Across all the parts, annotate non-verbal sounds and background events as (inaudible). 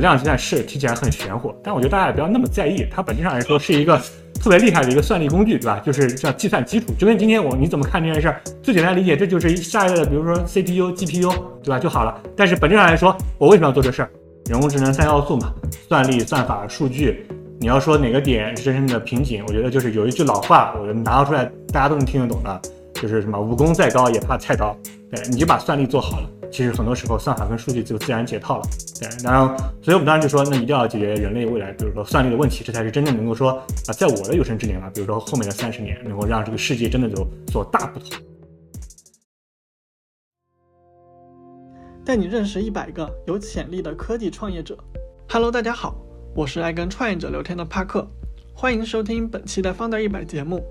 量子计算是听起来很玄乎，但我觉得大家也不要那么在意，它本质上来说是一个特别厉害的一个算力工具，对吧？就是叫计算基础，就跟今天我你怎么看这件事儿，最简单理解，这就是下一代的，比如说 CPU、GPU，对吧？就好了。但是本质上来说，我为什么要做这事儿？人工智能三要素嘛，算力、算法、数据。你要说哪个点是真正的瓶颈，我觉得就是有一句老话，我拿出来大家都能听得懂的，就是什么武功再高也怕菜刀。对，你就把算力做好了。其实很多时候，算法跟数据就自然解套了。对，然后，所以我们当时就说，那一定要解决人类未来，比如说算力的问题，这才是真正能够说啊，在我的有生之年啊，比如说后面的三十年，能够让这个世界真的有所大不同。带你认识一百个有潜力的科技创业者。Hello，大家好，我是爱跟创业者聊天的帕克，欢迎收听本期的方德一百节目。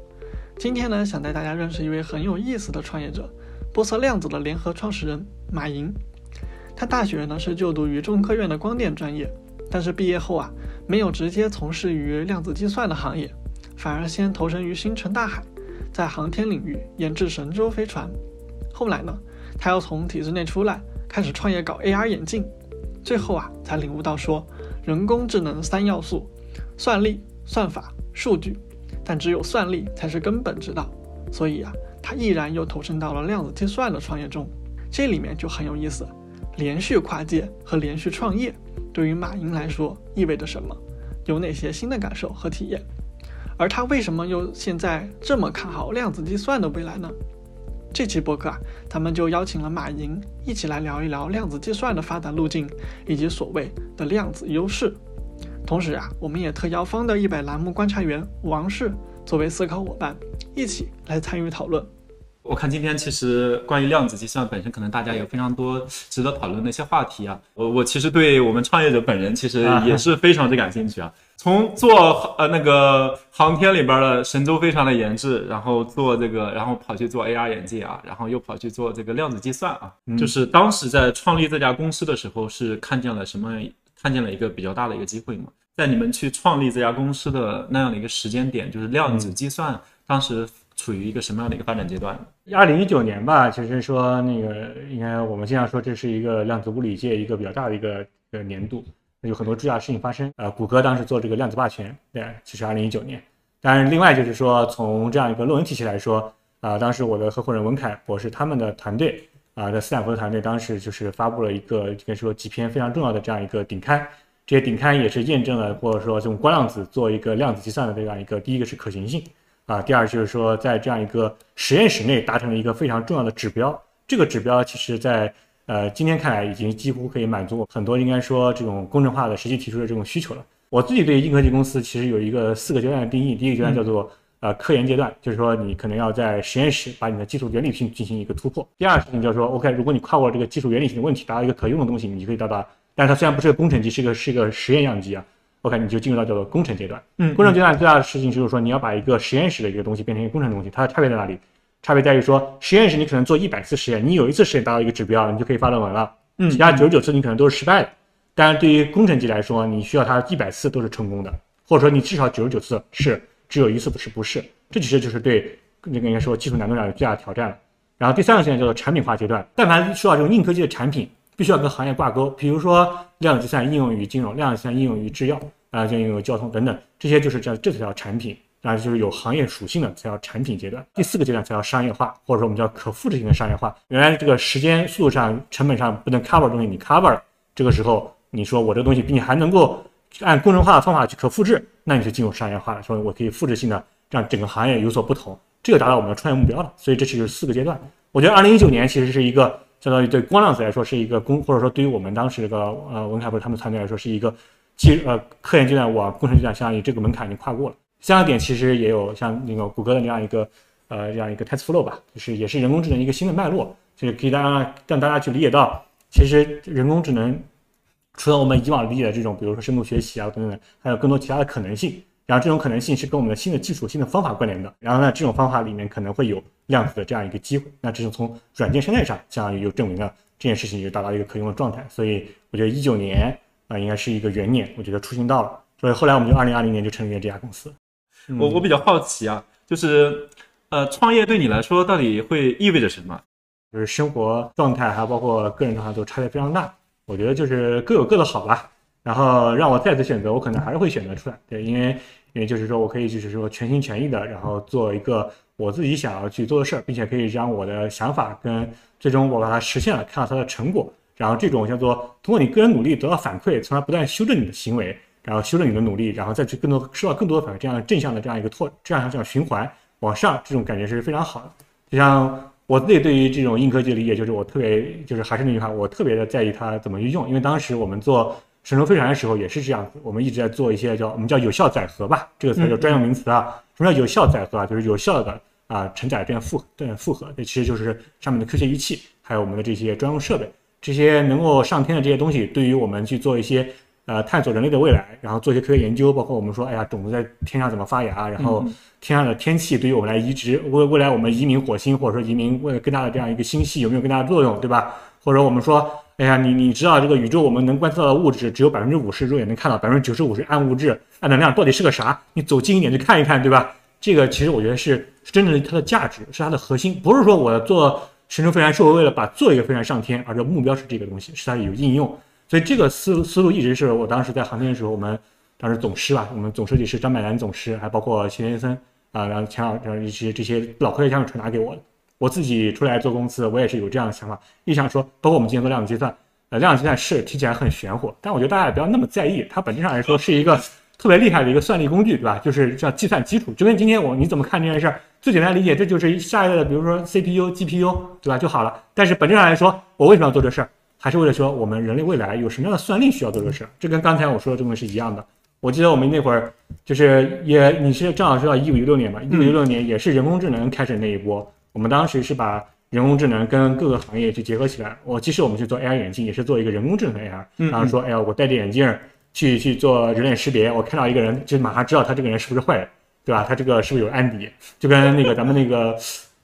今天呢，想带大家认识一位很有意思的创业者。波色量子的联合创始人马云，他大学呢是就读于中科院的光电专业，但是毕业后啊，没有直接从事于量子计算的行业，反而先投身于星辰大海，在航天领域研制神舟飞船。后来呢，他又从体制内出来，开始创业搞 AR 眼镜，最后啊，才领悟到说，人工智能三要素：算力、算法、数据，但只有算力才是根本之道。所以啊。他毅然又投身到了量子计算的创业中，这里面就很有意思。连续跨界和连续创业，对于马云来说意味着什么？有哪些新的感受和体验？而他为什么又现在这么看好量子计算的未来呢？这期播客啊，咱们就邀请了马云一起来聊一聊量子计算的发展路径以及所谓的量子优势。同时啊，我们也特邀方的一百栏目观察员王氏作为思考伙伴，一起来参与讨论。我看今天其实关于量子计算本身，可能大家有非常多值得讨论的一些话题啊。我我其实对我们创业者本人其实也是非常之感兴趣啊。从做呃那个航天里边的神舟飞船的研制，然后做这个，然后跑去做 AR 眼镜啊，然后又跑去做这个量子计算啊。就是当时在创立这家公司的时候，是看见了什么？看见了一个比较大的一个机会嘛。在你们去创立这家公司的那样的一个时间点，就是量子计算当时。处于一个什么样的一个发展阶段？二零一九年吧，其实说那个应该我们经常说这是一个量子物理界一个比较大的一个呃年度，有很多重要的事情发生。呃，谷歌当时做这个量子霸权，对，其实二零一九年。当然，另外就是说从这样一个论文体系来说，啊，当时我的合伙人文凯博士他们的团队啊，在斯坦福的团队当时就是发布了一个可以说几篇非常重要的这样一个顶刊，这些顶刊也是验证了或者说用光量子做一个量子计算的这样一个第一个是可行性。啊，第二就是说，在这样一个实验室内达成了一个非常重要的指标。这个指标其实，在呃今天看来，已经几乎可以满足很多应该说这种工程化的实际提出的这种需求了。我自己对硬科技公司其实有一个四个阶段的定义。第一个阶段叫做呃科研阶段，就是说你可能要在实验室把你的技术原理性进行一个突破。第二事情就是说，OK，如果你跨过这个技术原理性的问题，达到一个可用的东西，你就可以到达。但是它虽然不是个工程机，是个是个实验样机啊。OK，你就进入到叫做工程阶段。嗯，工程阶段最大的事情就是说，你要把一个实验室的一个东西变成一个工程东西。它的差别在哪里？差别在于说，实验室你可能做一百次实验，你有一次实验达到一个指标，你就可以发论文了。嗯，其他九十九次你可能都是失败的。但是对于工程级来说，你需要它一百次都是成功的，或者说你至少九十九次是，只有一次不是不是。这其实就是对那个应该说技术难度上有最大的挑战了。然后第三个阶段叫做产品化阶段。但凡说到这种硬科技的产品，必须要跟行业挂钩，比如说量子计算应用于金融，量子计算应用于制药。啊，就应用于交通等等，这些就是叫这才叫产品，啊就是有行业属性的才叫产品阶段。第四个阶段才叫商业化，或者说我们叫可复制性的商业化。原来这个时间、速度上、成本上不能 cover 的东西，你 cover，这个时候你说我这个东西比你还能够按工程化的方法去可复制，那你就进入商业化了，说我可以复制性的让整个行业有所不同，这个达到我们的创业目标了。所以这就是四个阶段。我觉得二零一九年其实是一个相当于对光量子来说是一个工，或者说对于我们当时这个呃文凯博士他们团队来说是一个。技呃科研阶段往工程阶段，相当于这个门槛已经跨过了。香港点其实也有像那个谷歌的那样一个呃这样一个 test flow 吧，就是也是人工智能一个新的脉络，就是可以大家让大家去理解到，其实人工智能除了我们以往理解的这种，比如说深度学习啊等等，还有更多其他的可能性。然后这种可能性是跟我们的新的技术、新的方法关联的。然后呢，这种方法里面可能会有量子的这样一个机会。那这是从软件生态上，相当于就证明了这件事情就达到一个可用的状态。所以我觉得一九年。啊，应该是一个元年，我觉得出行到了，所以后来我们就二零二零年就成立了这家公司。我我比较好奇啊，就是呃，创业对你来说到底会意味着什么？就是生活状态还有包括个人状态都差别非常大。我觉得就是各有各的好吧。然后让我再次选择，我可能还是会选择出来，对，因为因为就是说我可以就是说全心全意的，然后做一个我自己想要去做的事儿，并且可以让我的想法跟最终我把它实现了，看到它的成果，然后这种叫做通过你个人努力得到反馈，从而不断修正你的行为，然后修正你的努力，然后再去更多收到更多的反馈，这样正向的这样一个拓，这样这样循环往上，这种感觉是非常好的。就像我自己对于这种硬科技的理解，就是我特别就是还是那句话，我特别的在意它怎么去用，因为当时我们做。神舟飞船的时候也是这样子，我们一直在做一些叫我们叫有效载荷吧，这个词叫专用名词啊。什么叫有效载荷啊？就是有效的啊承载这样负对负荷，这其实就是上面的科学仪器，还有我们的这些专用设备，这些能够上天的这些东西，对于我们去做一些呃探索人类的未来，然后做一些科学研究，包括我们说，哎呀，种子在天上怎么发芽，然后天上的天气对于我们来移植未未来我们移民火星或者说移民为了更大的这样一个星系有没有更大的作用，对吧？或者我们说。哎呀，你你知道这个宇宙我们能观测到的物质只有百分之五十，肉眼能看到百分之九十五是暗物质、暗能量，到底是个啥？你走近一点去看一看，对吧？这个其实我觉得是是真正的它的价值，是它的核心，不是说我做神舟飞船是为了把做一个飞船上天，而这目标是这个东西，是它有应用。所以这个思思路一直是我当时在航天的时候，我们当时总师吧，我们总设计师张柏南总师，还包括钱学森啊，然后钱老师一些这些老科学家们传达给我的。我自己出来做公司，我也是有这样的想法，一想说，包括我们今天做量子计算，呃，量子计算是听起来很玄乎，但我觉得大家也不要那么在意，它本质上来说是一个特别厉害的一个算力工具，对吧？就是叫计算基础，就跟今天我你怎么看这件事儿，最简单理解，这就是下一代的，比如说 CPU、GPU，对吧？就好了。但是本质上来说，我为什么要做这事儿，还是为了说我们人类未来有什么样的算力需要做这事儿，这跟刚才我说的这个是一样的。我记得我们那会儿就是也你是正好是到一五一六年吧，一五一六年也是人工智能开始那一波。我们当时是把人工智能跟各个行业去结合起来。我即使我们去做 AR 眼镜，也是做一个人工智能 AR。然后说，哎呀，我戴着眼镜去去做人脸识别，我看到一个人，就马上知道他这个人是不是坏人，对吧？他这个是不是有案底？就跟那个咱们那个，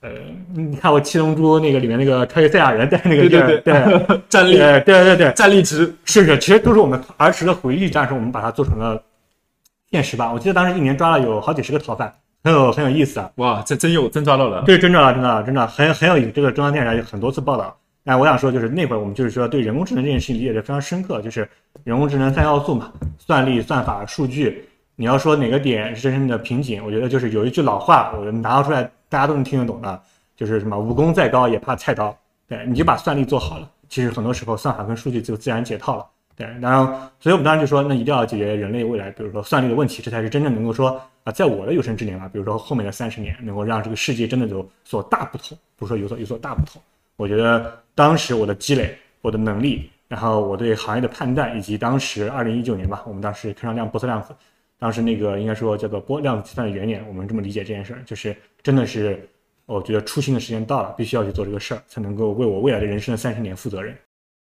呃，你看我七龙珠那个里面那个超越赛亚人戴那个对对对战力，对对对战力值是是，其实都是我们儿时的回忆，但是我们把它做成了现实吧。我记得当时一年抓了有好几十个逃犯。很有很有意思啊！哇，这真有真抓到了，对，真抓到，真的真的很很有意思。这个中央电视台有很多次报道。哎，我想说，就是那会儿我们就是说对人工智能这件事情理解的非常深刻，就是人工智能三要素嘛，算力、算法、数据。你要说哪个点是真正的瓶颈，我觉得就是有一句老话，我拿出来大家都能听得懂的，就是什么武功再高也怕菜刀。对，你就把算力做好了，其实很多时候算法跟数据就自然解套了。对，然后，所以我们当时就说，那一定要解决人类未来，比如说算力的问题，这才是真正能够说啊，在我的有生之年啊，比如说后面的三十年，能够让这个世界真的有所大不同，不是说有所有所大不同。我觉得当时我的积累、我的能力，然后我对行业的判断，以及当时二零一九年吧，我们当时看上量波色量子，当时那个应该说叫做波量子计算的元年，我们这么理解这件事儿，就是真的是，我觉得出新的时间到了，必须要去做这个事儿，才能够为我未来的人生的三十年负责任。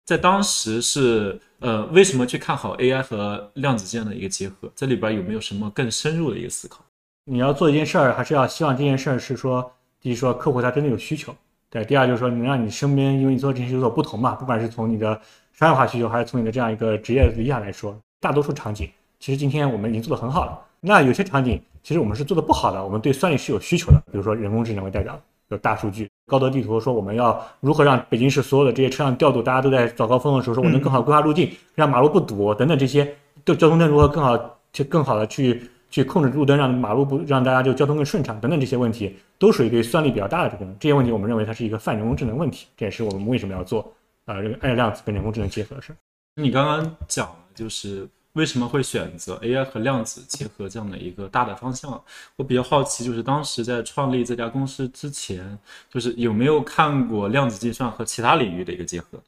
在当时是呃，为什么去看好 AI 和量子这样的一个结合？这里边有没有什么更深入的一个思考？你要做一件事儿，还是要希望这件事儿是说，第一说客户他真的有需求，对；第二就是说能让你身边，因为你做这些有所不同嘛，不管是从你的商业化需求，还是从你的这样一个职业理想来说，大多数场景其实今天我们已经做得很好了。那有些场景其实我们是做的不好的，我们对算力是有需求的，比如说人工智能为代表，有大数据。高德地图说我们要如何让北京市所有的这些车辆调度，大家都在早高峰的时候，说我能更好规划路径，让马路不堵等等这些，对交通灯如何更好去更好的去去控制路灯，让马路不让大家就交通更顺畅等等这些问题，都属于对算力比较大的这个这些问题，我们认为它是一个泛人工智能问题，这也是我们为什么要做啊这个爱量子跟人工智能结合的事。你刚刚讲了就是。为什么会选择 AI 和量子结合这样的一个大的方向？我比较好奇，就是当时在创立这家公司之前，就是有没有看过量子计算和其他领域的一个结合？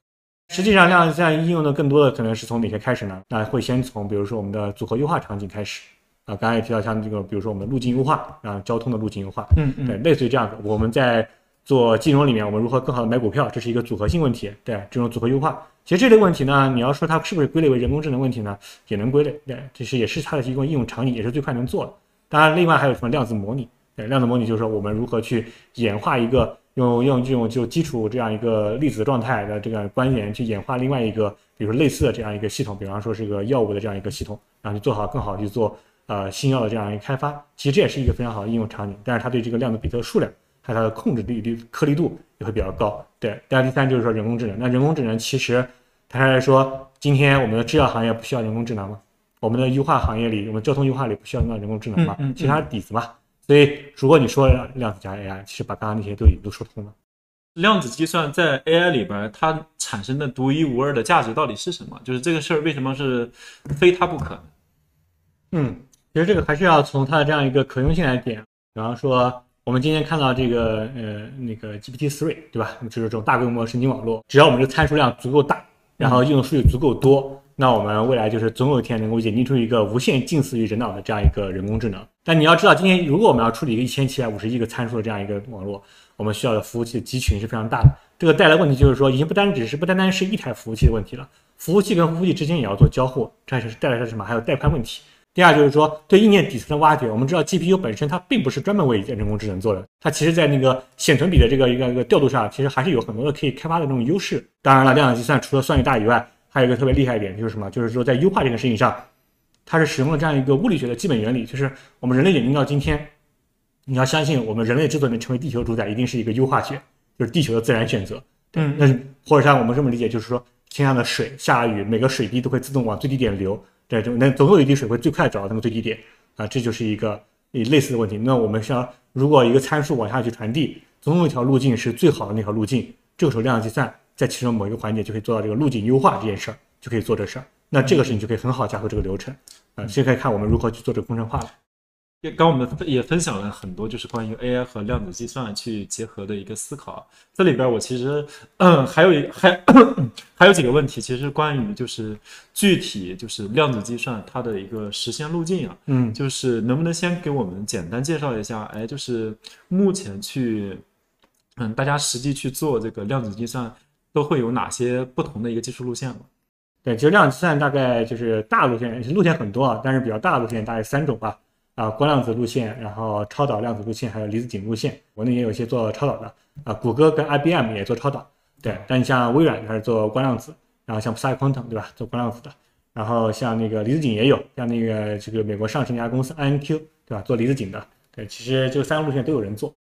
实际上，量子计算应用的更多的可能是从哪些开始呢？那会先从比如说我们的组合优化场景开始啊，刚才也提到像这个，比如说我们的路径优化啊，交通的路径优化，嗯嗯，对，类似于这样子，我们在做金融里面，我们如何更好的买股票，这是一个组合性问题，对，这种组合优化。其实这类问题呢，你要说它是不是归类为人工智能问题呢，也能归类，对，这是也是它的一个应用场景，也是最快能做的。当然，另外还有什么量子模拟，对，量子模拟就是说我们如何去演化一个用用这种就基础这样一个粒子状态的这个关联去演化另外一个，比如说类似的这样一个系统，比方说是个药物的这样一个系统，然后去做好更好去做呃新药的这样一个开发。其实这也是一个非常好的应用场景，但是它对这个量子比特数量还有它的控制力率颗粒度也会比较高。对，第二第三就是说人工智能，那人工智能其实。坦率来说，今天我们的制药行业不需要人工智能吗？我们的优化行业里，我们交通优化里不需要用到人工智能吗？嗯嗯嗯其实它是底子嘛。所以如果你说量子加 AI，其实把刚刚那些都已经都说通了。量子计算在 AI 里边，它产生的独一无二的价值到底是什么？就是这个事儿为什么是非它不可呢？嗯，其实这个还是要从它的这样一个可用性来点。比方说，我们今天看到这个呃那个 GPT-3，对吧？就是这种大规模神经网络，只要我们的参数量足够大，然后用的数据足够多，那我们未来就是总有一天能够演进出一个无限近似于人脑的这样一个人工智能。但你要知道，今天如果我们要处理一个一千七百五十亿个参数的这样一个网络，我们需要的服务器的集群是非常大的。这个带来问题就是说，已经不单只是不单单是一台服务器的问题了，服务器跟服务器之间也要做交互，这还是带来的什么？还有带宽问题。第二就是说，对硬件底层的挖掘，我们知道 GPU 本身它并不是专门为人工智能做的，它其实在那个显存比的这个一个一个调度上，其实还是有很多的可以开发的这种优势。当然了，量子计算除了算力大以外，还有一个特别厉害一点就是什么？就是说在优化这个事情上，它是使用了这样一个物理学的基本原理，就是我们人类演进到今天，你要相信我们人类之所以能成为地球主宰，一定是一个优化学，就是地球的自然选择。嗯那或者像我们这么理解，就是说天上的水下了雨，每个水滴都会自动往最低点流，对，就那总有一滴水会最快找到那个最低点啊，这就是一个一类似的问题。那我们像如果一个参数往下去传递，总有一条路径是最好的那条路径，这个时候量子计算在其中某一个环节就可以做到这个路径优化这件事儿，就可以做这事儿。那这个事情就可以很好加速这个流程啊，现在可以看我们如何去做这个工程化了。也刚我们也分享了很多，就是关于 AI 和量子计算去结合的一个思考。这里边我其实，嗯，还有一还 (clears throat) 还有几个问题，其实关于就是具体就是量子计算它的一个实现路径啊，嗯就是能不能先给我们简单介绍一下？哎，就是目前去，嗯，大家实际去做这个量子计算都会有哪些不同的一个技术路线吗？对，其实量子计算大概就是大路线，路线很多啊，但是比较大的路线大概三种吧。啊，光量子路线，然后超导量子路线，还有离子阱路线。国内也有一些做超导的啊，谷歌跟 IBM 也做超导。对，但你像微软它是做光量子，然后像 PsiQuantum 对吧，做光量子的。然后像那个离子阱也有，像那个这个美国上市那家公司 INQ 对吧，做离子阱的。对，其实这三个路线都有人做。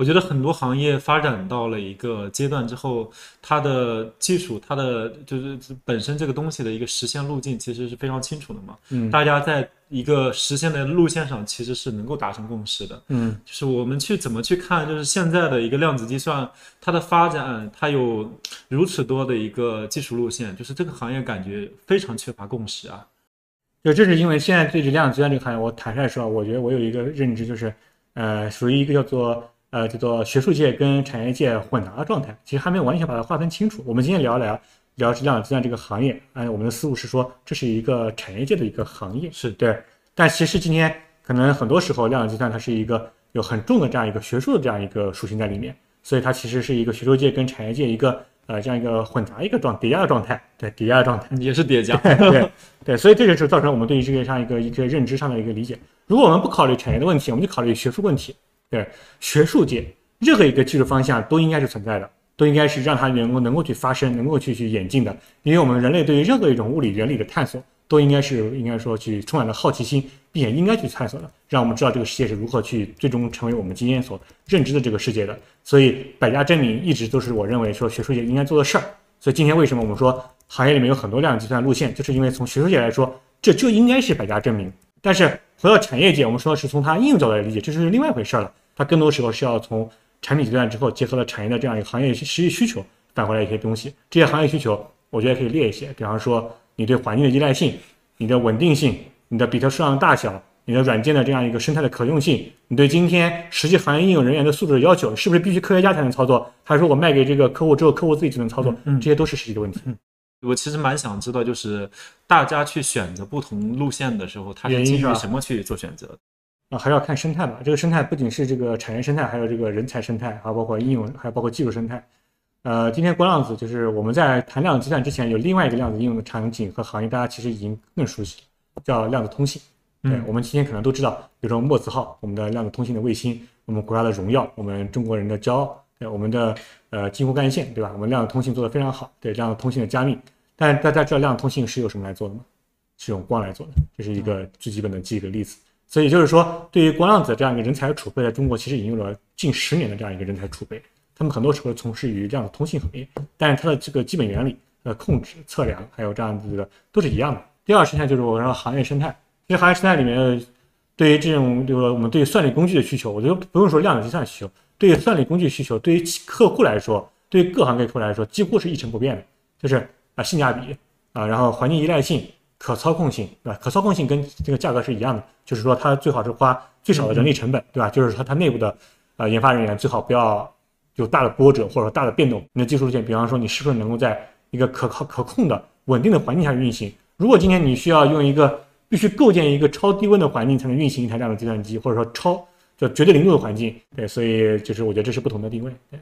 我觉得很多行业发展到了一个阶段之后，它的技术，它的就是本身这个东西的一个实现路径其实是非常清楚的嘛。嗯大家在一个实现的路线上其实是能够达成共识的。嗯就是我们去怎么去看，就是现在的一个量子计算，它的发展，它有如此多的一个技术路线，就是这个行业感觉非常缺乏共识啊。就这是因为现在对这量子计算这个行业，我坦率说，我觉得我有一个认知，就是呃，属于一个叫做呃叫做学术界跟产业界混杂的状态，其实还没有完全把它划分清楚。我们今天聊一聊聊量子计算这个行业，按、我们的思路是说，这是一个产业界的一个行业，是对。但其实今天可能很多时候量子计算它是一个有很重的这样一个学术的这样一个属性在里面，所以它其实是一个学术界跟产业界一个呃这样一个混杂一个状叠加的状态，对叠加的状态。也是叠加。(laughs) 对对，所以这就是造成我们对于这个上一个一个认知上的一个理解。如果我们不考虑产业的问题，我们就考虑学术问题。对，学术界任何一个技术方向都应该是存在的，都应该是让它能够能够去发生，能够去去演进的。因为我们人类对于任何一种物理原理的探索，都应该是应该说去充满了好奇心，并且应该去探索的，让我们知道这个世界是如何去最终成为我们今天所认知的这个世界的。所以百家争鸣一直都是我认为说学术界应该做的事儿。所以今天为什么我们说行业里面有很多量子计算路线，就是因为从学术界来说，这就应该是百家争鸣。但是回到产业界，我们说是从它应用角度来理解，这是另外一回事儿了。它更多时候是要从产品阶段之后，结合了产业的这样一个行业实际需求，返回来一些东西。这些行业需求，我觉得可以列一些，比方说你对环境的依赖性、你的稳定性、你的比特数量大小、你的软件的这样一个生态的可用性，你对今天实际行业应用人员的素质的要求，是不是必须科学家才能操作，还是说我卖给这个客户之后，客户自己就能操作？嗯这些都是实际的问题。我其实蛮想知道，就是大家去选择不同路线的时候，它是基于什么去做选择的？啊，还是要看生态吧。这个生态不仅是这个产业生态，还有这个人才生态，还有包括应用，还有包括技术生态。呃，今天光量子就是我们在谈量子计算之前，有另外一个量子应用的场景和行业，大家其实已经更熟悉，叫量子通信。对嗯我们今天可能都知道，比如说墨子号，我们的量子通信的卫星，我们国家的荣耀，我们中国人的骄傲，对我们的呃京沪干线，对吧？我们量子通信做得非常好，对量子通信的加密。但大家知道量子通信是由什么来做的吗？是用光来做的，这是一个最基本的几个例子。所以就是说，对于光量子这样一个人才储备，在中国其实已经有了近十年的这样一个人才储备。他们很多时候从事于量子通信行业，但是它的这个基本原理呃控制、测量，还有这样子的都是一样的。第二生态就是我说行业生态，因为行业生态里面，对于这种这个我们对于算力工具的需求，我觉得不用说量子计算需求，对于算力工具需求，对于客户来说，对于各行各业来说，几乎是一成不变的，就是啊性价比啊，然后环境依赖性、可操控性，对吧？可操控性跟这个价格是一样的，就是说它最好是花最少的人力成本，对吧？就是说它内部的呃研发人员最好不要有大的波折或者说大的变动。你的技术路线，比方说你是不是能够在一个可靠可控的稳定的环境下运行？如果今天你需要用一个必须构建一个超低温的环境才能运行一台这样的计算机，或者说超就绝对零度的环境，对，所以就是我觉得这是不同的定位。对，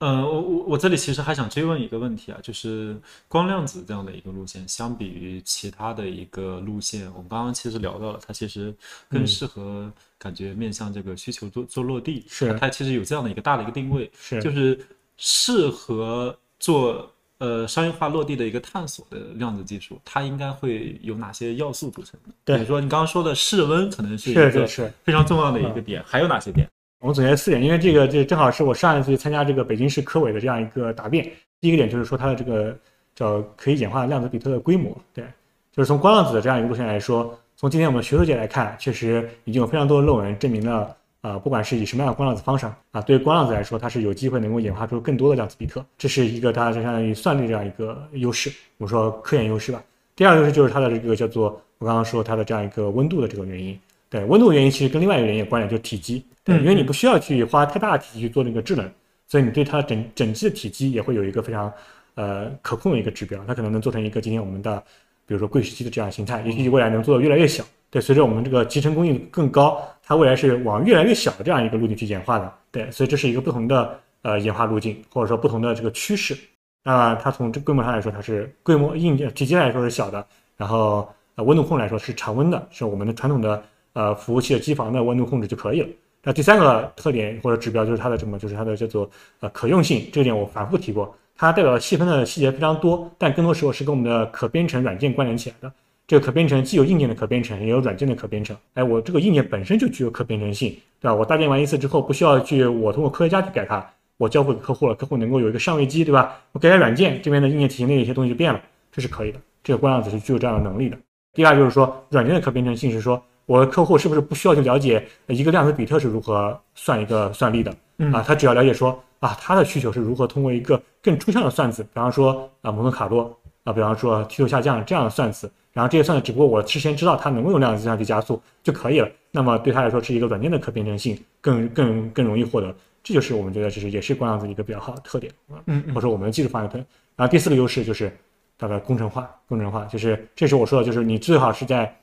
呃，我我我这里其实还想追问一个问题啊，就是光量子这样的一个路线，相比于其他的一个路线，我们刚刚其实聊到了，它其实更适合感觉面向这个需求做做落地，是它其实有这样的一个大的一个定位，是就是适合做。呃，商业化落地的一个探索的量子技术，它应该会有哪些要素组成的？对比如说你刚刚说的室温，可能是一是。非常重要的一个点，还有哪些点？我们总结四点，因为这个这正好是我上一次去参加这个北京市科委的这样一个答辩。第一个点就是说它的这个叫可以演化量子比特的规模，对，就是从光量子的这样一个路线来说，从今天我们学术界来看，确实已经有非常多的论文证明了。啊，不管是以什么样的光量子方式啊，对于光量子来说，它是有机会能够演化出更多的量子比特，这是一个它就相当于算力这样一个优势，我们说科研优势吧。第二个优势就是它的这个叫做我刚刚说它的这样一个温度的这个原因，对，温度原因其实跟另外一个原因有关联，就是体积，对，因为你不需要去花太大的体积去做那个制冷，所以你对它整整机的体积也会有一个非常呃可控的一个指标，它可能能做成一个今天我们的比如说柜式机的这样形态，也许未来能做的越来越小。对，随着我们这个集成工艺更高，它未来是往越来越小的这样一个路径去演化的。对，所以这是一个不同的呃演化路径，或者说不同的这个趋势。那它从这规模上来说，它是规模硬件体积来说是小的，然后呃温度控来说是常温的，是我们的传统的呃服务器的机房的温度控制就可以了。那第三个特点或者指标就是它的什么？就是它的叫做呃可用性。这点我反复提过，它代表细分的细节非常多，但更多时候是跟我们的可编程软件关联起来的。这个可编程既有硬件的可编程，也有软件的可编程。哎，我这个硬件本身就具有可编程性，对吧？我搭建完一次之后，不需要去我通过科学家去改它，我交付给客户了，客户能够有一个上位机，对吧？我改改软件，这边的硬件体系内的一些东西就变了，这是可以的。这个光量子是具有这样的能力的。第二就是说，软件的可编程性是说，我的客户是不是不需要去了解一个量子比特是如何算一个算力的啊？他只要了解说啊，他的需求是如何通过一个更抽象的算子，比方说啊蒙特卡洛啊，比方说梯度下降这样的算子。然后这些算子，只不过我事先知道它能够用量子计算去加速就可以了。那么对它来说是一个软件的可编程性更更更容易获得，这就是我们觉得其实也是光量子一个比较好的特点啊，嗯或者说我们的技术方向特点。然后第四个优势就是它的工程化，工程化就是这是我说的，就是你最好是在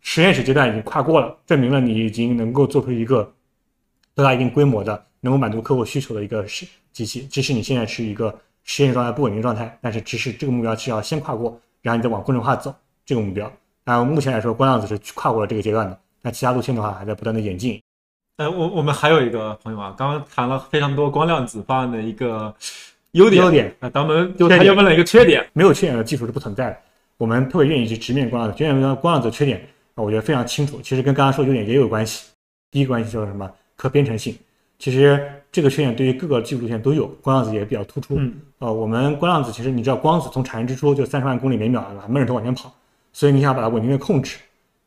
实验室阶段已经跨过了，证明了你已经能够做出一个到达一定规模的能够满足客户需求的一个是机器。即使你现在是一个实验状态不稳定状态，但是只是这个目标是要先跨过，然后你再往工程化走。这个目标，那目前来说，光量子是跨过了这个阶段的。那其他路线的话，还在不断的演进。呃，我我们还有一个朋友啊，刚刚谈了非常多光量子方案的一个优点，优点啊，咱们就他又问了一个缺点，没有缺点的技术是不存在的。我们特别愿意去直面光量子，直面光量子缺点啊，我觉得非常清楚。其实跟刚刚说优点也有关系。第一个关系就是什么？可编程性。其实这个缺点对于各个技术路线都有，光量子也比较突出。嗯，呃，我们光量子其实你知道，光子从产生之初就三十万公里每秒？闷着头往前跑。所以你想把它稳定的控制，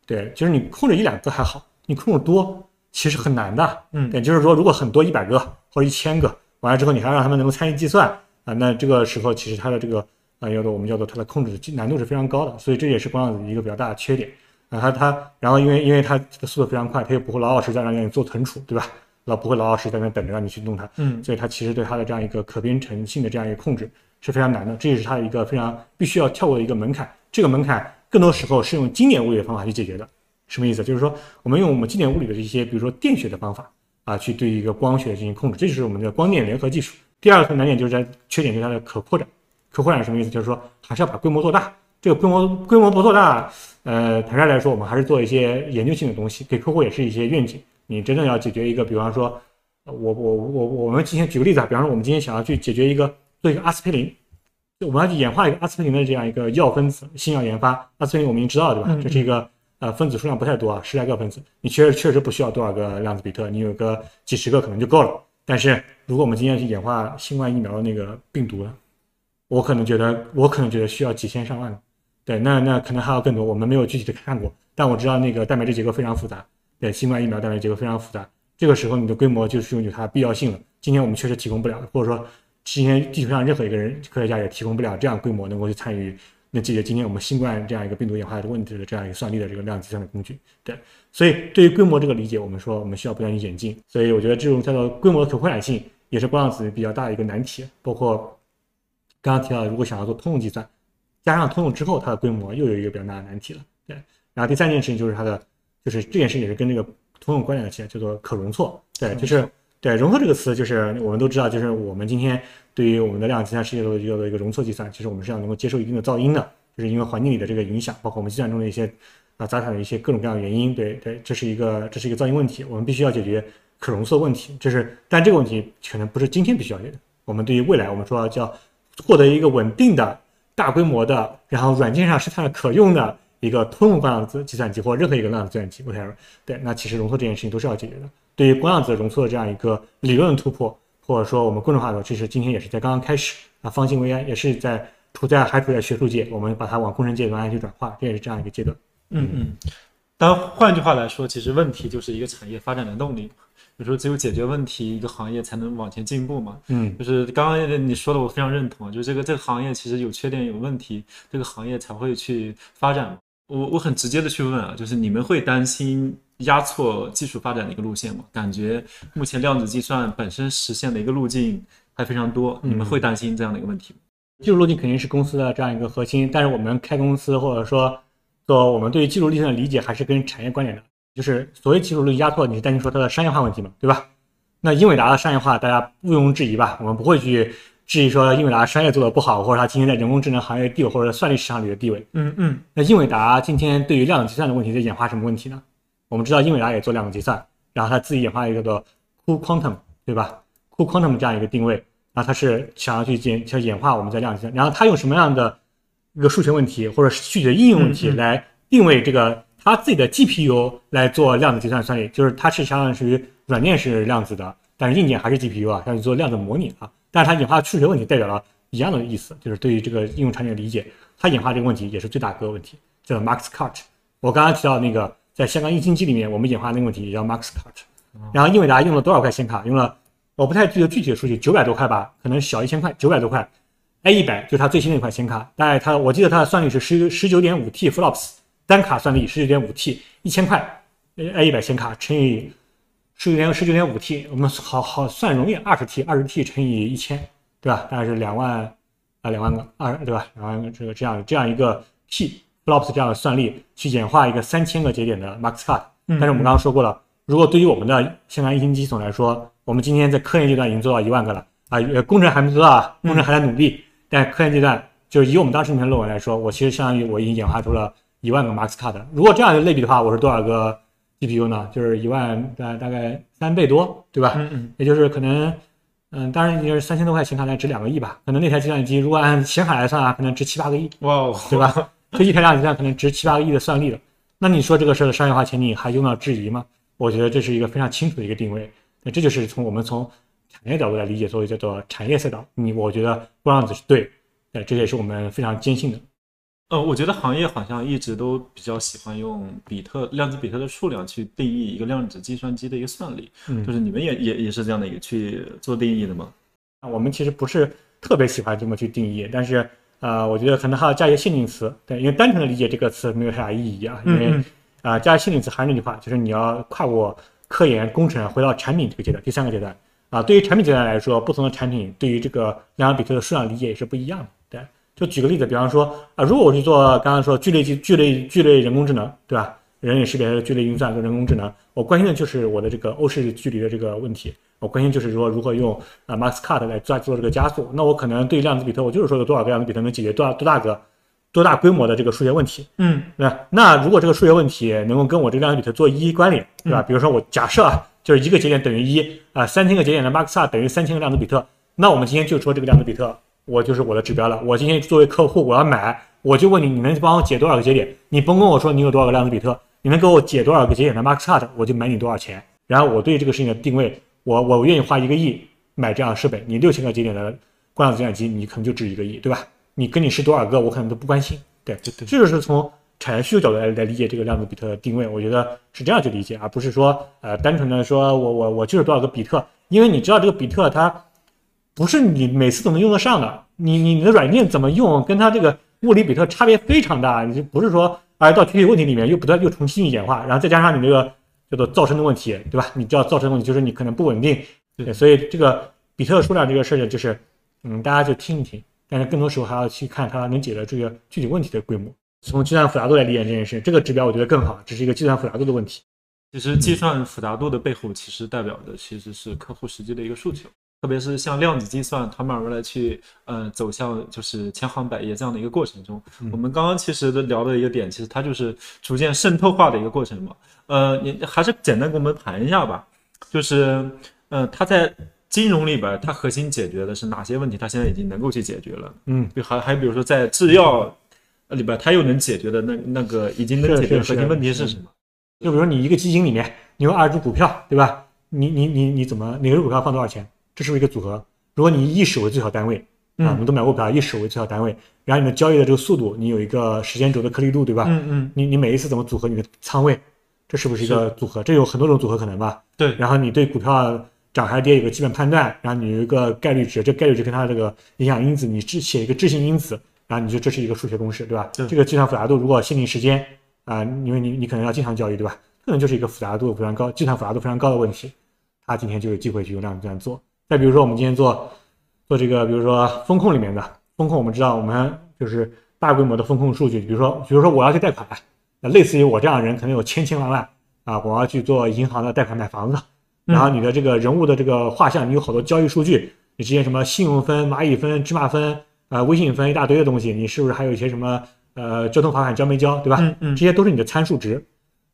对，就是你控制一两个还好，你控制多其实很难的，嗯，也就是说，如果很多一百个或者一千个完了之后，你还让他们能够参与计算啊，那这个时候其实它的这个啊，叫做我们叫做它的控制难度是非常高的，所以这也是光量子一个比较大的缺点啊。它它，然后因为因为它的速度非常快，它又不会老老实实在那让你做存储，对吧？老不会老老实实在那等着让你去弄它，嗯，所以它其实对它的这样一个可编程性的这样一个控制是非常难的，这也是它一个非常必须要跳过的一个门槛，这个门槛。更多时候是用经典物理的方法去解决的，什么意思？就是说我们用我们经典物理的这些，比如说电学的方法啊，去对一个光学进行控制，这就是我们的光电联合技术。第二个难点就是在缺点，就是它的可扩展。可扩展什么意思？就是说还是要把规模做大。这个规模规模不做大，呃，坦率来说，我们还是做一些研究性的东西，给客户也是一些愿景。你真正要解决一个，比方说，我我我我们今天举个例子啊，比方说我们今天想要去解决一个做一个阿司匹林。我们要去演化一个阿司匹林的这样一个药分子，新药研发。阿司匹林我们已经知道对吧？这是一个呃分子数量不太多啊，十来个分子。你确实确实不需要多少个量子比特，你有个几十个可能就够了。但是如果我们今天去演化新冠疫苗的那个病毒呢？我可能觉得我可能觉得需要几千上万，对，那那可能还要更多，我们没有具体的看过，但我知道那个蛋白质结构非常复杂，对，新冠疫苗蛋白质结构非常复杂，这个时候你的规模就是有它的必要性了。今天我们确实提供不了，或者说今天地球上任何一个人科学家也提供不了这样规模能够去参与。那解决今天我们新冠这样一个病毒演化的问题的这样一个算力的这个量子计算的工具，对，所以对于规模这个理解，我们说我们需要不断去演进。所以我觉得这种叫做规模的可扩展性，也是光量子比较大的一个难题。包括刚刚提到，如果想要做通用计算，加上通用之后，它的规模又有一个比较大的难题了。对，然后第三件事情就是它的，就是这件事情也是跟这个通用关联的起来，叫做可容错。对，就是对容错这个词，就是我们都知道，就是我们今天。对于我们的量子计算世界的一个一个容错计算，其实我们是要能够接受一定的噪音的，就是因为环境里的这个影响，包括我们计算中的一些啊杂产的一些各种各样的原因。对对，这是一个这是一个噪音问题，我们必须要解决可容错问题。这是，但这个问题可能不是今天必须要解决。我们对于未来，我们说叫获得一个稳定的大规模的，然后软件上是它可用的一个通用光量子计算机或任何一个量子计算机，whatever。对，那其实容错这件事情都是要解决的。对于光量子容错的这样一个理论突破。或者说我们公众化的，其实今天也是在刚刚开始啊，方兴未艾，也是在处在还处在学术界，我们把它往工程界慢慢去转化，这也是这样一个阶段。嗯嗯。当换句话来说，其实问题就是一个产业发展的动力。有时候只有解决问题，一个行业才能往前进步嘛。嗯。就是刚刚你说的，我非常认同，就是这个这个行业其实有缺点有问题，这个行业才会去发展。我我很直接的去问啊，就是你们会担心？压错技术发展的一个路线吗？感觉目前量子计算本身实现的一个路径还非常多，你们会担心这样的一个问题吗？技术路径肯定是公司的这样一个核心，但是我们开公司或者说做我们对于技术路径的理解还是跟产业关联的。就是所谓技术路径压错，你是担心说它的商业化问题嘛，对吧？那英伟达的商业化大家毋庸置疑吧？我们不会去质疑说英伟达商业做的不好，或者它今天在人工智能行业地位或者算力市场里的地位。嗯嗯。那英伟达今天对于量子计算的问题在演化什么问题呢？我们知道英伟达也做量子计算，然后它自己演化一个叫做 Cool Quantum，对吧？Cool Quantum 这样一个定位，然后他是想要去演，去演化我们在量子计算，然后它用什么样的一个数学问题或者具体的应用问题来定位这个它自己的 GPU 来做量子计算算力，就是它是相当于软件是量子的，但是硬件还是 GPU 啊，要去做量子模拟啊。但是它演化数学问题代表了一样的意思，就是对于这个应用场景的理解，它演化这个问题也是最大个问题，叫 Max Cut。我刚刚提到那个。在香港硬晶机里面，我们演化那个问题也叫 Max Cut，然后英伟达用了多少块显卡？用了我不太记得具体的数据，九百多块吧，可能小一千块，九百多块。A 一百就是它最新的一款显卡，大概它我记得它的算力是十十九点五 T flops 单卡算力十九点五 T，一千块 A 一百显卡乘以十九点十九点五 T，我们好好算容易，二十 T 二十 T 乘以一千，对吧？大概是两万啊两万个二对吧？两万个这个这样这样一个 T。Flops 这样的算力去演化一个三千个节点的 Max Cut，但是我们刚刚说过了，如果对于我们的香港液晶机总来说，我们今天在科研阶段已经做到一万个了啊，呃，工程还没做到，工程还在努力，但科研阶段就是以我们当时那篇论文来说，我其实相当于我已经演化出了一万个 Max Cut。如果这样的类比的话，我是多少个 GPU 呢？就是一万大大概三倍多，对吧？嗯嗯，也就是可能，嗯，当然也就是三千多块显卡才值两个亿吧，可能那台计算机如果按显卡来算啊，可能值七八个亿，哇哦，对吧？就一台量子计算可能值七八个亿的算力了，那你说这个事儿的商业化前景还用到质疑吗？我觉得这是一个非常清楚的一个定位。那这就是从我们从产业角度来理解，所谓叫做产业赛道。你我觉得光量子是对，呃，这也是我们非常坚信的。呃，我觉得行业好像一直都比较喜欢用比特量子比特的数量去定义一个量子计算机的一个算力，就是你们也也也是这样的一个去做定义的吗？啊，我们其实不是特别喜欢这么去定义，但是。啊，我觉得可能还要加一些限定词，对，因为单纯的理解这个词没有太大意义啊。因为啊，加限定词还是那句话，就是你要跨过科研工程，回到产品这个阶段，第三个阶段啊。对于产品阶段来说，不同的产品对于这个量子比特的数量理解也是不一样的。对，就举个例子，比方说啊，如果我去做刚刚说聚类聚聚类聚类人工智能，对吧？人脸识别、聚类运算和人工智能，我关心的就是我的这个欧式距离的这个问题。我关心就是说如何用啊 Max Cut 来做做这个加速。那我可能对量子比特，我就是说有多少个量子比特能解决多大多大个多大规模的这个数学问题。嗯，对吧？那如果这个数学问题能够跟我这个量子比特做一一关联，对吧？比如说我假设啊，就是一个节点等于一啊，三千个节点的 Max Cut 等于三千个量子比特。那我们今天就说这个量子比特，我就是我的指标了。我今天作为客户，我要买，我就问你，你能帮我解多少个节点？你甭跟我说你有多少个量子比特。你能给我解多少个节点的 Max Cut，我就买你多少钱。然后我对这个事情的定位，我我愿意花一个亿买这样的设备。你六千个节点的光量子计算机，你可能就值一个亿，对吧？你跟你是多少个，我可能都不关心。对对对这就是从产业需求角度来来理解这个量子比特的定位，我觉得是这样去理解，而不是说呃单纯的说我我我就是多少个比特，因为你知道这个比特它不是你每次都能用得上的，你你你的软件怎么用，跟它这个物理比特差别非常大，你就不是说哎到具体问题里面又不断又重新演化，然后再加上你这个叫做噪声的问题，对吧？你知道噪声的问题就是你可能不稳定，对对，所以这个比特数量这个事儿呢，就是嗯大家就听一听，但是更多时候还要去看它能解决这个具体问题的规模。从计算复杂度来理解这件事，这个指标我觉得更好，只是一个计算复杂度的问题。其实计算复杂度的背后，其实代表的其实是客户实际的一个诉求，特别是像量子计算，它慢慢的去呃走向就是千行百业这样的一个过程中，我们刚刚其实的聊的一个点，其实它就是逐渐渗透化的一个过程嘛。呃，你还是简单给我们谈一下吧，就是呃，它在金融里边，它核心解决的是哪些问题？它现在已经能够去解决了。嗯，比还还比如说在制药里边，它又能解决的那那个已经能解决的核心问题是是什么？就比如说你一个基金里面，你有二十只股票，对吧？你你你你怎么哪个股票放多少钱？这是不是一个组合？如果你以一手为最小单位，啊，我们都买过股票，以手为最小单位，然后你的交易的这个速度，你有一个时间轴的颗粒度，对吧？嗯嗯，你你每一次怎么组合你的仓位？这是不是一个组合？这有很多种组合可能吧？对，然后你对股票涨还是跌有个基本判断，然后你有一个概率值，这概率值跟它这个影响因子，你只写一个置信因子，然后你就这是一个数学公式，对吧？对这个计算复杂度如果限定时间啊、因为你你可能要经常交易，对吧？可能就是一个复杂度非常高、计算复杂度非常高的问题，他今天就有机会去用量子计算做。再比如说我们今天做做这个，比如说风控里面的风控，我们知道我们就是大规模的风控数据，比如说比如说我要去贷款，那类似于我这样的人可能有千千万万啊，我要去做银行的贷款买房子，然后你的这个人物的这个画像，你有好多交易数据，你之前什么信用分、蚂蚁分、芝麻分、呃微信分一大堆的东西，你是不是还有一些什么呃交通罚款交没交，对吧？嗯嗯这些都是你的参数值，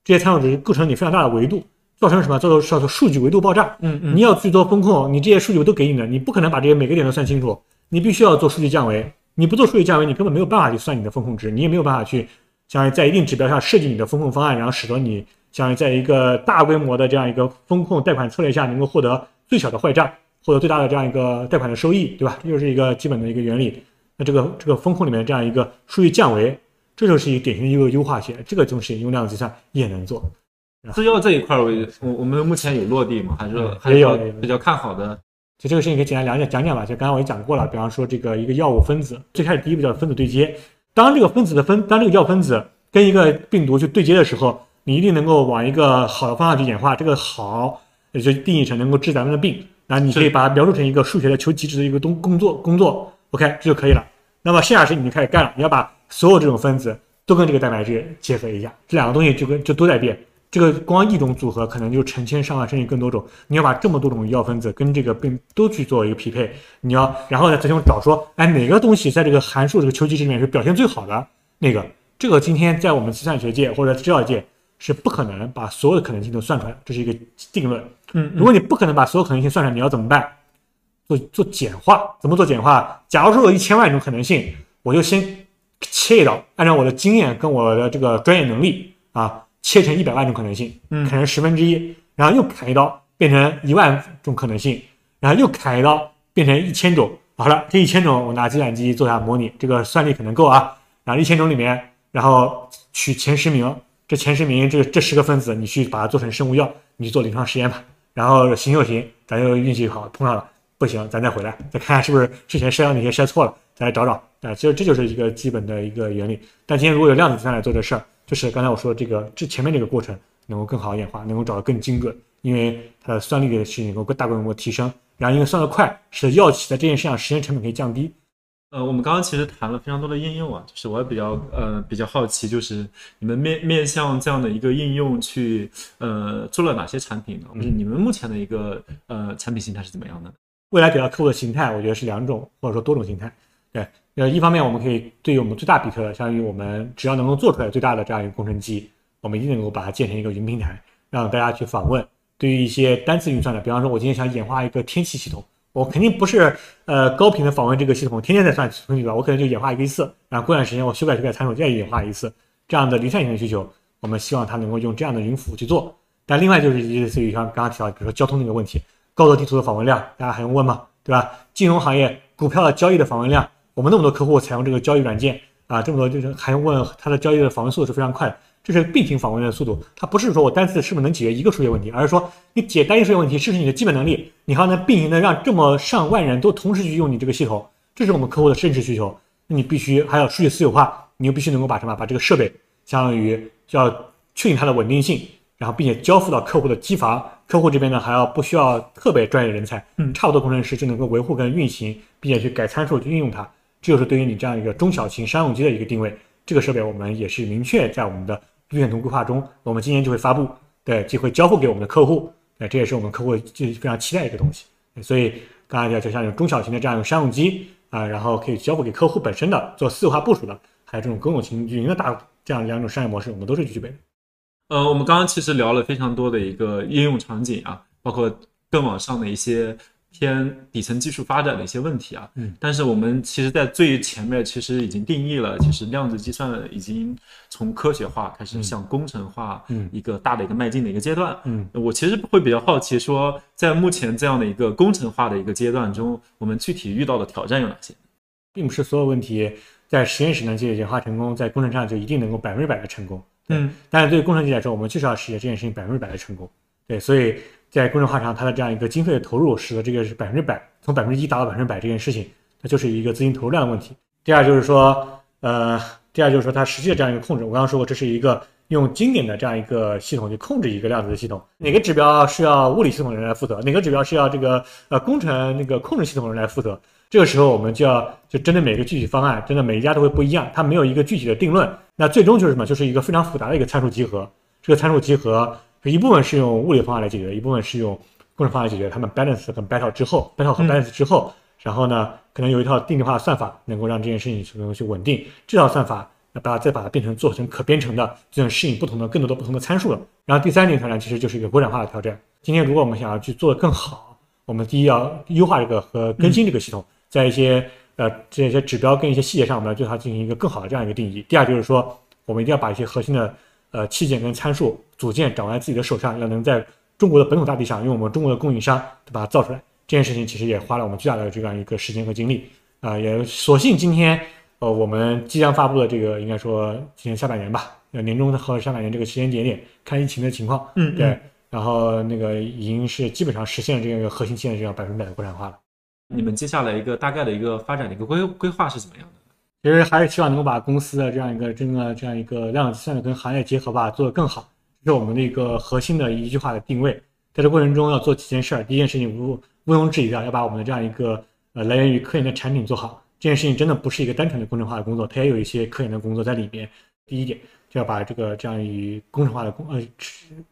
这些参数值构成你非常大的维度，造成什么？造成叫做数据维度爆炸。嗯嗯，你要去做风控，你这些数据都给你的，你不可能把这些每个点都算清楚，你必须要做数据降维。你不做数据降维，你根本没有办法去算你的风控值，你也没有办法去相当于在一定指标上设计你的风控方案，然后使得你相当于在一个大规模的这样一个风控贷款策略下，能够获得最小的坏账，获得最大的这样一个贷款的收益，对吧？这就是一个基本的一个原理。那这个这个风控里面这样一个数据降维，这就是一个典型的一个优化学，这个东西用量子计算也能做。制药这一块儿，我我我们目前有落地吗？还是嗯还有比较看好的？就这个事情可以简单讲讲讲讲吧。就刚刚我也讲过了，比方说这个一个药物分子，最开始第一步叫分子对接。当这个分子的分，当这个药分子跟一个病毒去对接的时候，你一定能够往一个好的方向去演化。这个好也就定义成能够治咱们的病，然后你可以把它描述成一个数学的求极值的一个东工作工作。OK，这就可以了。那么剩下的事情你就开始干了，你要把所有这种分子都跟这个蛋白质结合一下，这两个东西就跟就都在变。这个光一种组合可能就成千上万甚至更多种，你要把这么多种药分子跟这个病都去做一个匹配，你要然后再最终找说，哎哪个东西在这个函数这个求极值里面是表现最好的那个，这个今天在我们计算学界或者制药界是不可能把所有的可能性都算出来的，这是一个定论。嗯如果你不可能把所有可能性算出来，你要怎么办？做做简化，怎么做简化？假如说有一千万种可能性，我就先切一刀，按照我的经验跟我的这个专业能力啊，切成一百万种可能性，嗯砍成十分之一，然后又砍一刀，变成一万种可能性，然后又砍一刀，变成一千种。好了，这一千种我拿计算机做下模拟，这个算力可能够啊。然后一千种里面，然后取前十名，这前十名这这十个分子，你去把它做成生物药，你去做临床实验吧。然后行就行，咱就运气好碰上了，不行咱再回来，再看看是不是之前筛掉哪些筛错了，再来找找。啊，其实这就是一个基本的一个原理。但今天如果有量子计算来做这事儿，就是刚才我说的这个这前面这个过程能够更好演化，能够找得更精准，因为它的算力的事情能够大规模提升，然后因为算得快，使得药企在这件事上实验成本可以降低。呃，我们刚刚其实谈了非常多的应用啊，就是我也比较呃比较好奇，就是你们面面向这样的一个应用去呃做了哪些产品呢？就是你们目前的一个呃产品形态是怎么样的？未来给到客户的形态，我觉得是两种或者说多种形态。对，呃，一方面我们可以对于我们最大比特，相当于我们只要能够做出来最大的这样一个工程机，我们一定能够把它建成一个云平台，让大家去访问。对于一些单次运算的，比方说我今天想演化一个天气系统，我肯定不是呃高频的访问这个系统，天天在算数据吧，我可能就演化一个一次，然后过段时间我修改修改参数再演化一次，这样的离散型的需求，我们希望它能够用这样的云服务去做。但另外就是类似于像刚刚提到，比如说交通那个问题，高德地图的访问量，大家还用问吗？对吧？金融行业股票的交易的访问量，我们那么多客户采用这个交易软件啊，这么多就是还问他的交易的访问速度是非常快的，这是并行访问的速度，它不是说我单次是不是能解决一个数学问题，而是说你解单一数学问题是不是你的基本能力，你还能并行的让这么上万人都同时去用你这个系统，这是我们客户的真实需求。那你必须还有数据私有化，你又必须能够把什么把这个设备相当于要确定它的稳定性。然后，并且交付到客户的机房，客户这边呢还要不需要特别专业的人才，嗯差不多工程师就能够维护跟运行，并且去改参数去运用它。这就是对于你这样一个中小型商用机的一个定位。这个设备我们也是明确在我们的路线图规划中，我们今年就会发布，对，就会交付给我们的客户。那，这也是我们客户就非常期待一个东西。所以刚才讲就像有中小型的这样一个商用机啊，然后可以交付给客户本身的做私有化部署的，还有这种公有型运营的大这样两种商业模式，我们都是具备的。呃，我们刚刚其实聊了非常多的一个应用场景啊，包括更往上的一些偏底层技术发展的一些问题啊。嗯，但是我们其实，在最前面其实已经定义了，其实量子计算已经从科学化开始向工程化嗯一个大的一个迈进的一个阶段。嗯，我其实会比较好奇说，在目前这样的一个工程化的一个阶段中，我们具体遇到的挑战有哪些？并不是所有问题在实验室能解决化成功，在工程上就一定能够百分之百的成功。嗯，但是对于工程界来说，我们就是要实现这件事情百分之百的成功。对，所以在工程化上，它的这样一个经费的投入，使得这个是百分之百，从百分之一达到百分之百这件事情，它就是一个资金投入量的问题。第二就是说，呃，第二就是说它实际的这样一个控制，我刚刚说过，这是一个用经典的这样一个系统去控制一个量子的系统，哪个指标是要物理系统人来负责，哪个指标是要这个呃工程那个控制系统人来负责。这个时候，我们就要就针对每个具体方案，真的每一家都会不一样，它没有一个具体的定论。那最终就是什么？就是一个非常复杂的一个参数集合。这个参数集合一部分是用物理方法来解决，一部分是用工程方法来解决。他们 balance 和 battle 之后，battle 和嗯 balance 之后，然后呢，可能有一套定制化的算法，能够让这件事情能够去稳定。这套算法，那把它再把它变成做成可编程的，就能适应不同的更多的不同的参数了。然后第三点挑战其实就是一个国产化的挑战。今天如果我们想要去做得更好，我们第一要优化这个和更新这个系统，在一些呃这些指标跟一些细节上，我们要对它进行一个更好的这样一个定义。第二就是说，我们一定要把一些核心的呃器件跟参数组件掌握在自己的手上，要能在中国的本土大地上，用我们中国的供应商把它造出来。这件事情其实也花了我们巨大的这样一个时间和精力啊、也所幸今天呃我们即将发布的这个应该说今年下半年吧，呃年终和下半年这个时间节点，看疫情的情况，嗯对，然后那个已经是基本上实现了这样一个核心器件这样百分百的国产化了。你们接下来一个大概的一个发展的一个规规划是怎么样的？其实还是希望能够把公司的这样一个真的这样一个量子计算的跟行业结合吧，做得更好，这是我们的一个核心的一句话的定位。在这过程中要做几件事儿，第一件事情毋毋庸置疑的要把我们的这样一个呃来源于科研的产品做好。这件事情真的不是一个单纯的工程化的工作，它也有一些科研的工作在里面。第一点就要把这个这样以工程化的工呃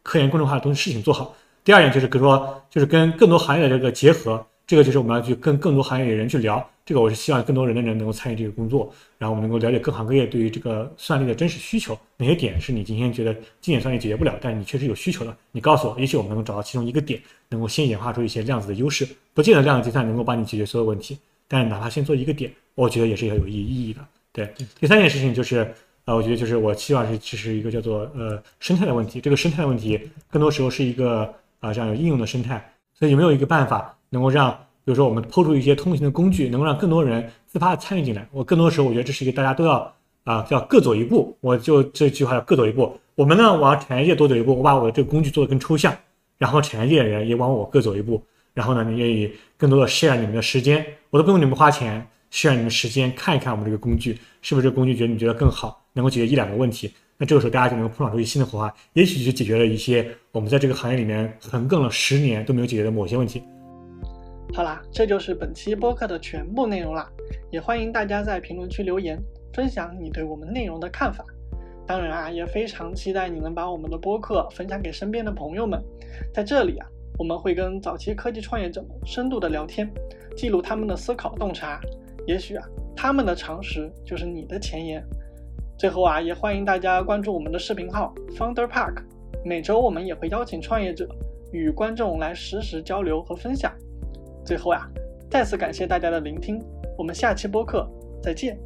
科研工程化的东西事情做好。第二点就是跟说就是跟更多行业的这个结合，这个就是我们要去跟更多行业的人去聊。这个我是希望更多人的人能够参与这个工作，然后我们能够了解各行各业对于这个算力的真实需求，哪些点是你今天觉得经典算力解决不了，但是你确实有需求的，你告诉我，也许我们能够找到其中一个点，能够先演化出一些量子的优势。不见得量子计算能够帮你解决所有问题，但是哪怕先做一个点，我觉得也是要有意意义的。对，第三件事情就是，啊，我觉得就是我希望是这是一个叫做呃生态的问题，这个生态的问题更多时候是一个啊、这样有应用的生态，所以有没有一个办法能够让比如说，我们抛出一些通行的工具，能够让更多人自发的参与进来。我更多时候，我觉得这是一个大家都要啊，叫各走一步。我就这句话叫各走一步。我们呢，往产业界多走一步，我把我的这个工具做得更抽象，然后产业界的人也往我各走一步。然后呢，你愿意更多的 share 你们的时间，我都不用你们花钱，share 你们时间，看一看我们这个工具是不是这个工具觉得你觉得更好，能够解决一两个问题。那这个时候大家就能碰撞出一些新的火花，也许就解决了一些我们在这个行业里面横亘了十年都没有解决的某些问题。好啦，这就是本期播客的全部内容啦，也欢迎大家在评论区留言，分享你对我们内容的看法。当然啊，也非常期待你能把我们的播客分享给身边的朋友们。在这里啊，我们会跟早期科技创业者们深度的聊天，记录他们的思考洞察。也许啊，他们的常识就是你的前沿。最后啊，也欢迎大家关注我们的视频号 Founder Park，每周我们也会邀请创业者与观众来实时交流和分享。最后呀、再次感谢大家的聆听，我们下期播客再见。